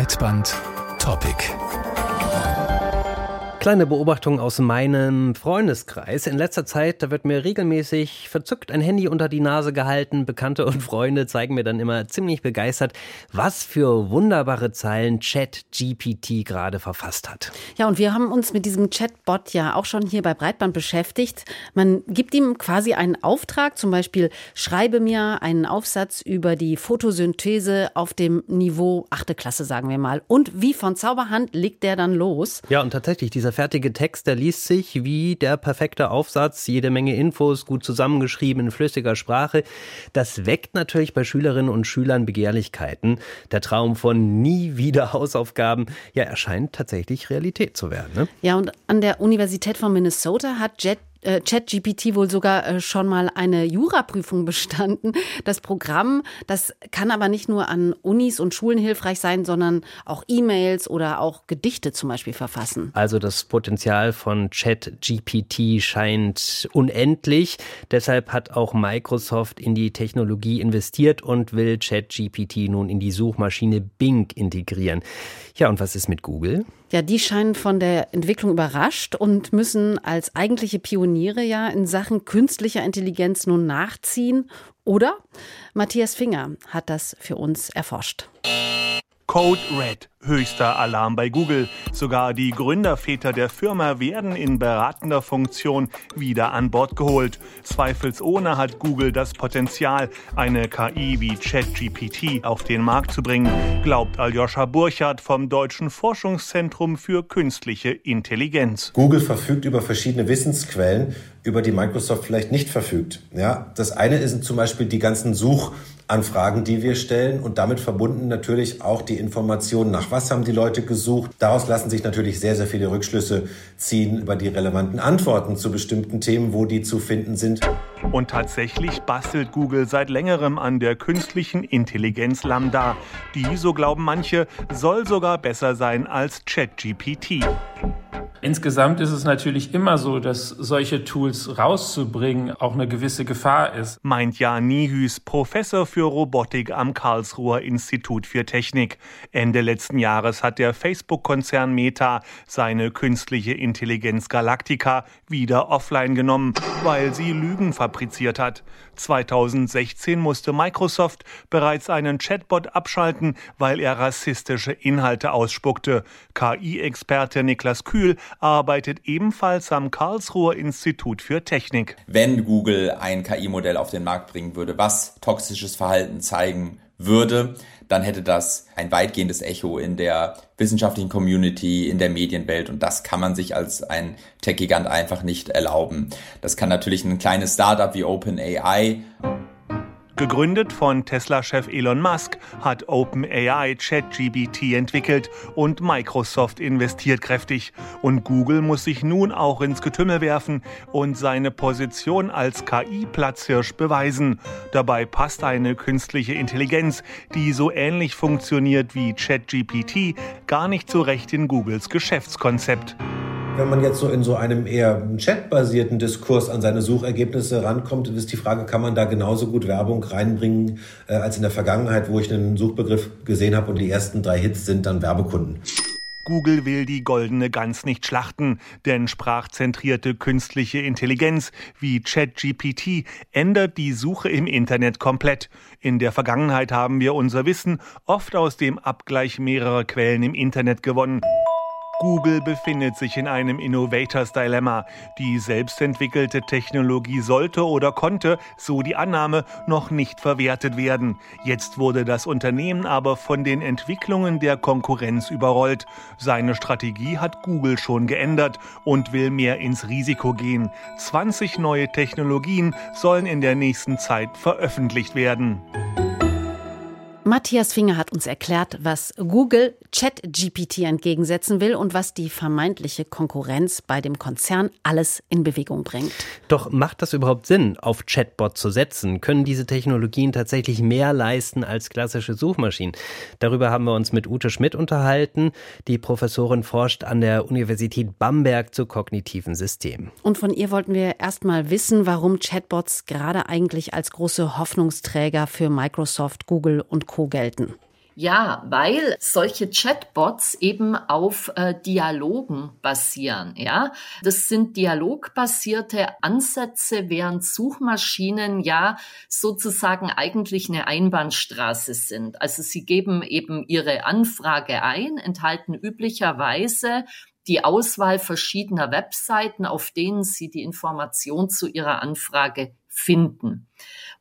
Breitband Topic. Kleine Beobachtung aus meinem Freundeskreis. In letzter Zeit, da wird mir regelmäßig verzückt ein Handy unter die Nase gehalten. Bekannte und Freunde zeigen mir dann immer ziemlich begeistert, was für wunderbare Zeilen ChatGPT gerade verfasst hat. Ja, und wir haben uns mit diesem Chatbot ja auch schon hier bei Breitband beschäftigt. Man gibt ihm quasi einen Auftrag, zum Beispiel schreibe mir einen Aufsatz über die Photosynthese auf dem Niveau achte Klasse, sagen wir mal. Und wie von Zauberhand legt der dann los. Ja, und tatsächlich, dieser dieser fertige Text, der liest sich wie der perfekte Aufsatz, jede Menge Infos, gut zusammengeschrieben in flüssiger Sprache. Das weckt natürlich bei Schülerinnen und Schülern Begehrlichkeiten. Der Traum von nie wieder Hausaufgaben, ja, erscheint tatsächlich Realität zu werden. Ne? Ja, und an der Universität von Minnesota hat Jet äh, ChatGPT wohl sogar äh, schon mal eine Juraprüfung bestanden. Das Programm, das kann aber nicht nur an Unis und Schulen hilfreich sein, sondern auch E-Mails oder auch Gedichte zum Beispiel verfassen. Also das Potenzial von ChatGPT scheint unendlich. Deshalb hat auch Microsoft in die Technologie investiert und will ChatGPT nun in die Suchmaschine Bing integrieren. Ja, und was ist mit Google? Ja, die scheinen von der Entwicklung überrascht und müssen als eigentliche Pioniere ja in Sachen künstlicher Intelligenz nun nachziehen. Oder? Matthias Finger hat das für uns erforscht. Code Red, höchster Alarm bei Google. Sogar die Gründerväter der Firma werden in beratender Funktion wieder an Bord geholt. Zweifelsohne hat Google das Potenzial, eine KI wie ChatGPT auf den Markt zu bringen, glaubt Aljoscha Burchardt vom Deutschen Forschungszentrum für künstliche Intelligenz. Google verfügt über verschiedene Wissensquellen, über die Microsoft vielleicht nicht verfügt. Ja, das eine sind zum Beispiel die ganzen Such Anfragen, die wir stellen und damit verbunden natürlich auch die Informationen, nach was haben die Leute gesucht. Daraus lassen sich natürlich sehr, sehr viele Rückschlüsse ziehen über die relevanten Antworten zu bestimmten Themen, wo die zu finden sind. Und tatsächlich bastelt Google seit längerem an der künstlichen Intelligenz Lambda. Die, so glauben manche, soll sogar besser sein als ChatGPT. Insgesamt ist es natürlich immer so, dass solche Tools rauszubringen auch eine gewisse Gefahr ist. Meint Jan Nihüs, Professor für Robotik am Karlsruher Institut für Technik. Ende letzten Jahres hat der Facebook-Konzern Meta seine künstliche Intelligenz Galactica wieder offline genommen, weil sie Lügen fabriziert hat. 2016 musste Microsoft bereits einen Chatbot abschalten, weil er rassistische Inhalte ausspuckte. KI-Experte Niklas Kühl arbeitet ebenfalls am Karlsruher Institut für Technik. Wenn Google ein KI-Modell auf den Markt bringen würde, was toxisches Verhalten zeigen würde, dann hätte das ein weitgehendes Echo in der wissenschaftlichen Community, in der Medienwelt und das kann man sich als ein Tech-Gigant einfach nicht erlauben. Das kann natürlich ein kleines Startup wie OpenAI Gegründet von Tesla-Chef Elon Musk hat OpenAI ChatGBT entwickelt und Microsoft investiert kräftig. Und Google muss sich nun auch ins Getümmel werfen und seine Position als KI-Platzhirsch beweisen. Dabei passt eine künstliche Intelligenz, die so ähnlich funktioniert wie ChatGPT, gar nicht so recht in Googles Geschäftskonzept. Wenn man jetzt so in so einem eher chatbasierten Diskurs an seine Suchergebnisse rankommt, ist die Frage, kann man da genauso gut Werbung reinbringen äh, als in der Vergangenheit, wo ich einen Suchbegriff gesehen habe und die ersten drei Hits sind dann Werbekunden. Google will die goldene Gans nicht schlachten, denn sprachzentrierte künstliche Intelligenz wie ChatGPT ändert die Suche im Internet komplett. In der Vergangenheit haben wir unser Wissen oft aus dem Abgleich mehrerer Quellen im Internet gewonnen. Google befindet sich in einem Innovators Dilemma. Die selbstentwickelte Technologie sollte oder konnte, so die Annahme, noch nicht verwertet werden. Jetzt wurde das Unternehmen aber von den Entwicklungen der Konkurrenz überrollt. Seine Strategie hat Google schon geändert und will mehr ins Risiko gehen. 20 neue Technologien sollen in der nächsten Zeit veröffentlicht werden. Matthias Finger hat uns erklärt, was Google ChatGPT entgegensetzen will und was die vermeintliche Konkurrenz bei dem Konzern alles in Bewegung bringt. Doch macht das überhaupt Sinn, auf Chatbot zu setzen? Können diese Technologien tatsächlich mehr leisten als klassische Suchmaschinen? Darüber haben wir uns mit Ute Schmidt unterhalten. Die Professorin forscht an der Universität Bamberg zu kognitiven Systemen. Und von ihr wollten wir erst mal wissen, warum Chatbots gerade eigentlich als große Hoffnungsträger für Microsoft, Google und Co. gelten. Ja, weil solche Chatbots eben auf äh, Dialogen basieren. Ja, das sind dialogbasierte Ansätze, während Suchmaschinen ja sozusagen eigentlich eine Einbahnstraße sind. Also sie geben eben ihre Anfrage ein, enthalten üblicherweise die Auswahl verschiedener Webseiten, auf denen Sie die Information zu Ihrer Anfrage finden.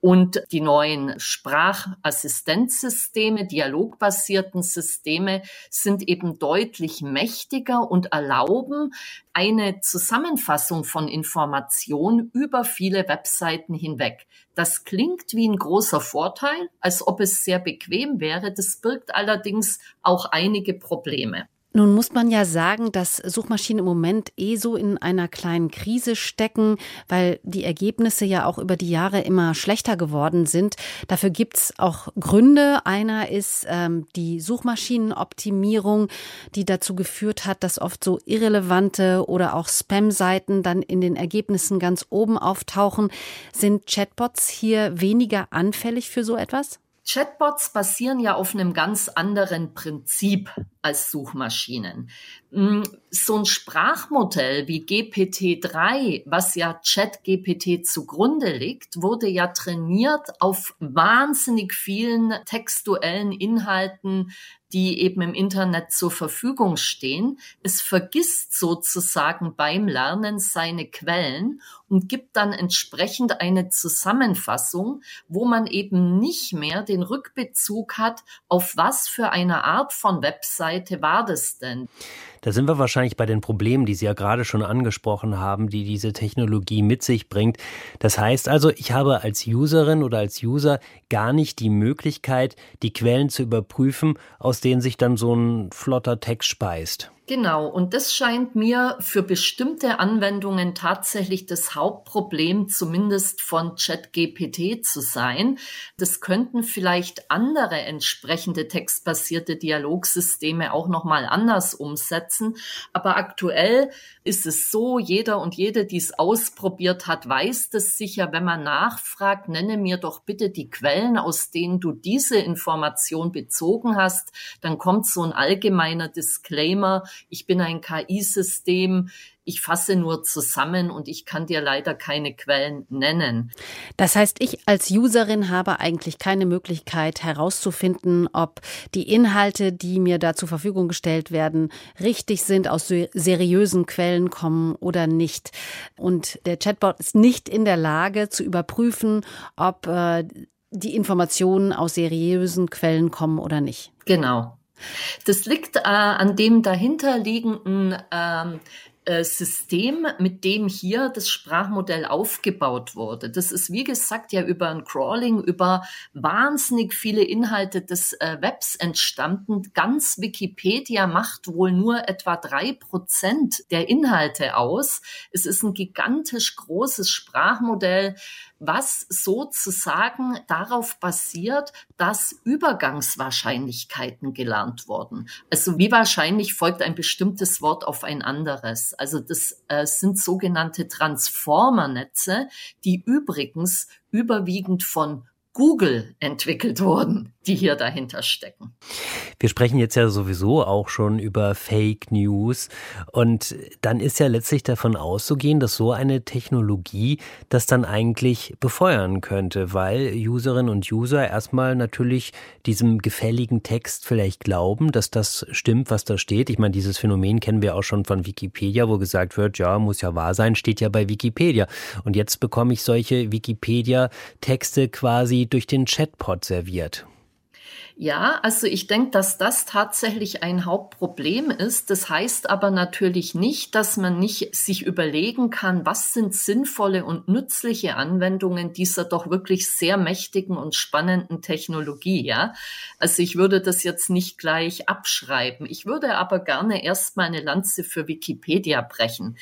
Und die neuen Sprachassistenzsysteme, dialogbasierten Systeme sind eben deutlich mächtiger und erlauben eine Zusammenfassung von Informationen über viele Webseiten hinweg. Das klingt wie ein großer Vorteil, als ob es sehr bequem wäre. Das birgt allerdings auch einige Probleme. Nun muss man ja sagen, dass Suchmaschinen im Moment eh so in einer kleinen Krise stecken, weil die Ergebnisse ja auch über die Jahre immer schlechter geworden sind. Dafür gibt's auch Gründe. Einer ist ähm, die Suchmaschinenoptimierung, die dazu geführt hat, dass oft so irrelevante oder auch Spam-Seiten dann in den Ergebnissen ganz oben auftauchen. Sind Chatbots hier weniger anfällig für so etwas? Chatbots basieren ja auf einem ganz anderen Prinzip als Suchmaschinen. Mm, so ein Sprachmodell wie GPT-3, was ja ChatGPT zugrunde liegt, wurde ja trainiert auf wahnsinnig vielen textuellen Inhalten, die eben im Internet zur Verfügung stehen. Es vergisst sozusagen beim Lernen seine Quellen und gibt dann entsprechend eine Zusammenfassung, wo man eben nicht mehr den Rückbezug hat, auf was für eine Art von Webseite war das denn. Da sind wir wahrscheinlich bei den Problemen, die Sie ja gerade schon angesprochen haben, die diese Technologie mit sich bringt. Das heißt also, ich habe als Userin oder als User gar nicht die Möglichkeit, die Quellen zu überprüfen, aus denen sich dann so ein flotter Text speist. Genau, und das scheint mir für bestimmte Anwendungen tatsächlich das Hauptproblem zumindest von ChatGPT zu sein. Das könnten vielleicht andere entsprechende textbasierte Dialogsysteme auch noch mal anders umsetzen, aber aktuell ist es so, jeder und jede, die es ausprobiert hat, weiß das sicher, wenn man nachfragt, nenne mir doch bitte die Quellen, aus denen du diese Information bezogen hast, dann kommt so ein allgemeiner Disclaimer, ich bin ein KI-System, ich fasse nur zusammen und ich kann dir leider keine Quellen nennen. Das heißt, ich als Userin habe eigentlich keine Möglichkeit herauszufinden, ob die Inhalte, die mir da zur Verfügung gestellt werden, richtig sind, aus seriösen Quellen kommen oder nicht. Und der Chatbot ist nicht in der Lage zu überprüfen, ob äh, die Informationen aus seriösen Quellen kommen oder nicht. Genau. Das liegt äh, an dem dahinterliegenden ähm, äh, System, mit dem hier das Sprachmodell aufgebaut wurde. Das ist, wie gesagt, ja über ein Crawling, über wahnsinnig viele Inhalte des äh, Webs entstanden. Ganz Wikipedia macht wohl nur etwa drei Prozent der Inhalte aus. Es ist ein gigantisch großes Sprachmodell, was sozusagen darauf basiert, dass Übergangswahrscheinlichkeiten gelernt wurden. Also wie wahrscheinlich folgt ein bestimmtes Wort auf ein anderes. Also das äh, sind sogenannte Transformernetze, die übrigens überwiegend von Google entwickelt wurden, die hier dahinter stecken. Wir sprechen jetzt ja sowieso auch schon über Fake News und dann ist ja letztlich davon auszugehen, dass so eine Technologie das dann eigentlich befeuern könnte, weil Userinnen und User erstmal natürlich diesem gefälligen Text vielleicht glauben, dass das stimmt, was da steht. Ich meine, dieses Phänomen kennen wir auch schon von Wikipedia, wo gesagt wird, ja, muss ja wahr sein, steht ja bei Wikipedia. Und jetzt bekomme ich solche Wikipedia-Texte quasi durch den Chatbot serviert. Ja, also ich denke, dass das tatsächlich ein Hauptproblem ist. Das heißt aber natürlich nicht, dass man nicht sich überlegen kann, was sind sinnvolle und nützliche Anwendungen dieser doch wirklich sehr mächtigen und spannenden Technologie. Ja, also ich würde das jetzt nicht gleich abschreiben. Ich würde aber gerne erstmal eine Lanze für Wikipedia brechen.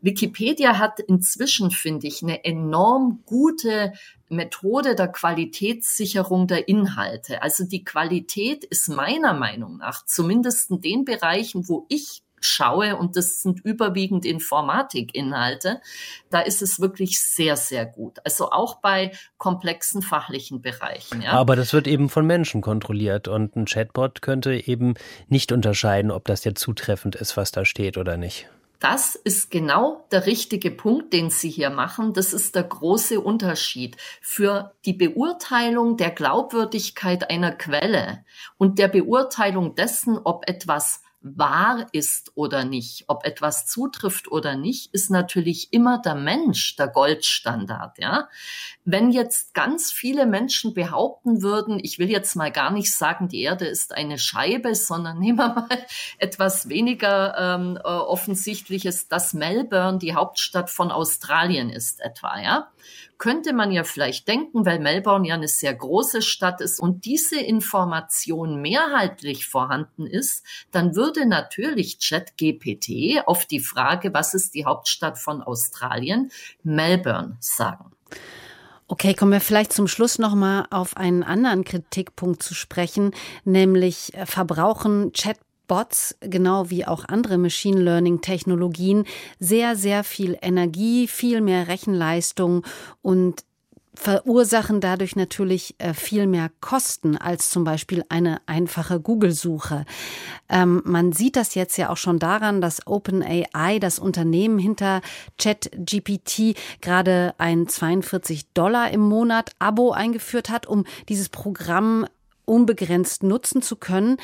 Wikipedia hat inzwischen, finde ich, eine enorm gute Methode der Qualitätssicherung der Inhalte. Also die Qualität ist meiner Meinung nach, zumindest in den Bereichen, wo ich schaue, und das sind überwiegend Informatikinhalte, da ist es wirklich sehr, sehr gut. Also auch bei komplexen fachlichen Bereichen. Ja. Aber das wird eben von Menschen kontrolliert und ein Chatbot könnte eben nicht unterscheiden, ob das jetzt zutreffend ist, was da steht oder nicht. Das ist genau der richtige Punkt, den Sie hier machen. Das ist der große Unterschied für die Beurteilung der Glaubwürdigkeit einer Quelle und der Beurteilung dessen, ob etwas wahr ist oder nicht, ob etwas zutrifft oder nicht, ist natürlich immer der Mensch der Goldstandard, ja. Wenn jetzt ganz viele Menschen behaupten würden, ich will jetzt mal gar nicht sagen, die Erde ist eine Scheibe, sondern nehmen wir mal etwas weniger ähm, äh, offensichtliches, dass Melbourne die Hauptstadt von Australien ist etwa, ja könnte man ja vielleicht denken, weil Melbourne ja eine sehr große Stadt ist und diese Information mehrheitlich vorhanden ist, dann würde natürlich ChatGPT auf die Frage, was ist die Hauptstadt von Australien, Melbourne sagen. Okay, kommen wir vielleicht zum Schluss noch mal auf einen anderen Kritikpunkt zu sprechen, nämlich äh, verbrauchen Chat Bots, genau wie auch andere Machine Learning Technologien, sehr, sehr viel Energie, viel mehr Rechenleistung und verursachen dadurch natürlich äh, viel mehr Kosten als zum Beispiel eine einfache Google-Suche. Ähm, man sieht das jetzt ja auch schon daran, dass OpenAI, das Unternehmen hinter ChatGPT, gerade ein 42 Dollar im Monat Abo eingeführt hat, um dieses Programm unbegrenzt nutzen zu können.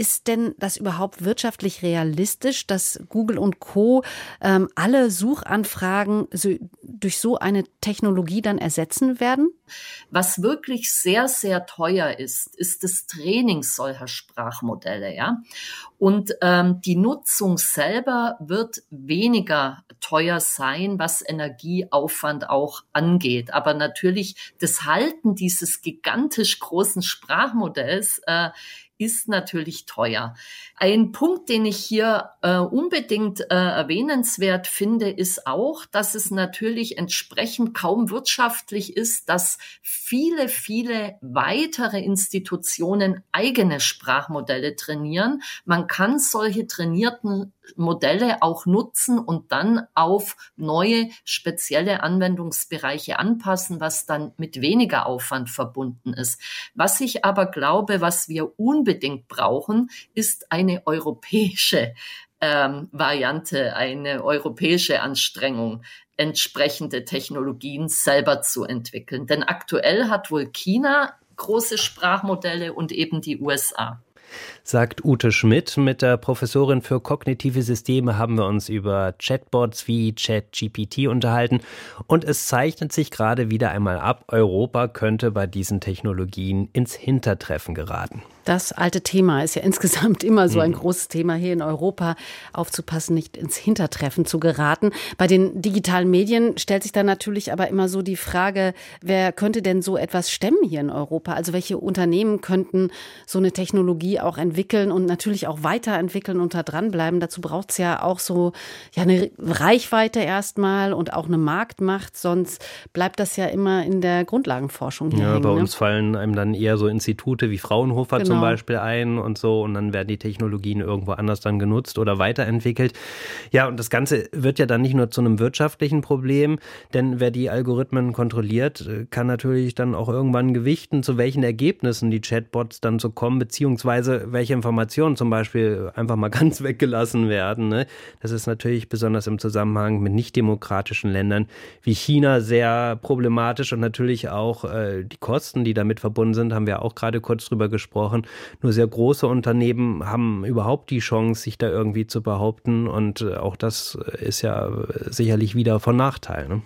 Ist denn das überhaupt wirtschaftlich realistisch, dass Google und Co. Ähm, alle Suchanfragen durch so eine Technologie dann ersetzen werden? Was wirklich sehr, sehr teuer ist, ist das Training solcher Sprachmodelle, ja. Und ähm, die Nutzung selber wird weniger teuer sein, was Energieaufwand auch angeht. Aber natürlich das Halten dieses gigantisch großen Sprachmodells äh, ist natürlich teuer. Ein Punkt, den ich hier äh, unbedingt äh, erwähnenswert finde, ist auch, dass es natürlich entsprechend kaum wirtschaftlich ist, dass viele, viele weitere Institutionen eigene Sprachmodelle trainieren. Man kann solche trainierten Modelle auch nutzen und dann auf neue spezielle Anwendungsbereiche anpassen, was dann mit weniger Aufwand verbunden ist. Was ich aber glaube, was wir unbedingt brauchen, ist eine europäische ähm, Variante, eine europäische Anstrengung, entsprechende Technologien selber zu entwickeln. Denn aktuell hat wohl China große Sprachmodelle und eben die USA sagt Ute Schmidt. Mit der Professorin für kognitive Systeme haben wir uns über Chatbots wie ChatGPT unterhalten und es zeichnet sich gerade wieder einmal ab, Europa könnte bei diesen Technologien ins Hintertreffen geraten. Das alte Thema ist ja insgesamt immer so ein mhm. großes Thema hier in Europa, aufzupassen, nicht ins Hintertreffen zu geraten. Bei den digitalen Medien stellt sich dann natürlich aber immer so die Frage, wer könnte denn so etwas stemmen hier in Europa? Also welche Unternehmen könnten so eine Technologie auch entwickeln und natürlich auch weiterentwickeln und da dranbleiben? Dazu braucht es ja auch so ja, eine Reichweite erstmal und auch eine Marktmacht, sonst bleibt das ja immer in der Grundlagenforschung Ja, hängen, bei ne? uns fallen einem dann eher so Institute wie Fraunhofer genau. zum Beispiel ein und so und dann werden die Technologien irgendwo anders dann genutzt oder weiterentwickelt. Ja, und das Ganze wird ja dann nicht nur zu einem wirtschaftlichen Problem, denn wer die Algorithmen kontrolliert, kann natürlich dann auch irgendwann gewichten, zu welchen Ergebnissen die Chatbots dann so kommen, beziehungsweise welche Informationen zum Beispiel einfach mal ganz weggelassen werden. Ne? Das ist natürlich besonders im Zusammenhang mit nicht-demokratischen Ländern wie China sehr problematisch und natürlich auch äh, die Kosten, die damit verbunden sind, haben wir auch gerade kurz drüber gesprochen. Nur sehr große Unternehmen haben überhaupt die Chance, sich da irgendwie zu behaupten und äh, auch das ist ja sicherlich wieder von Nachteil. Ne?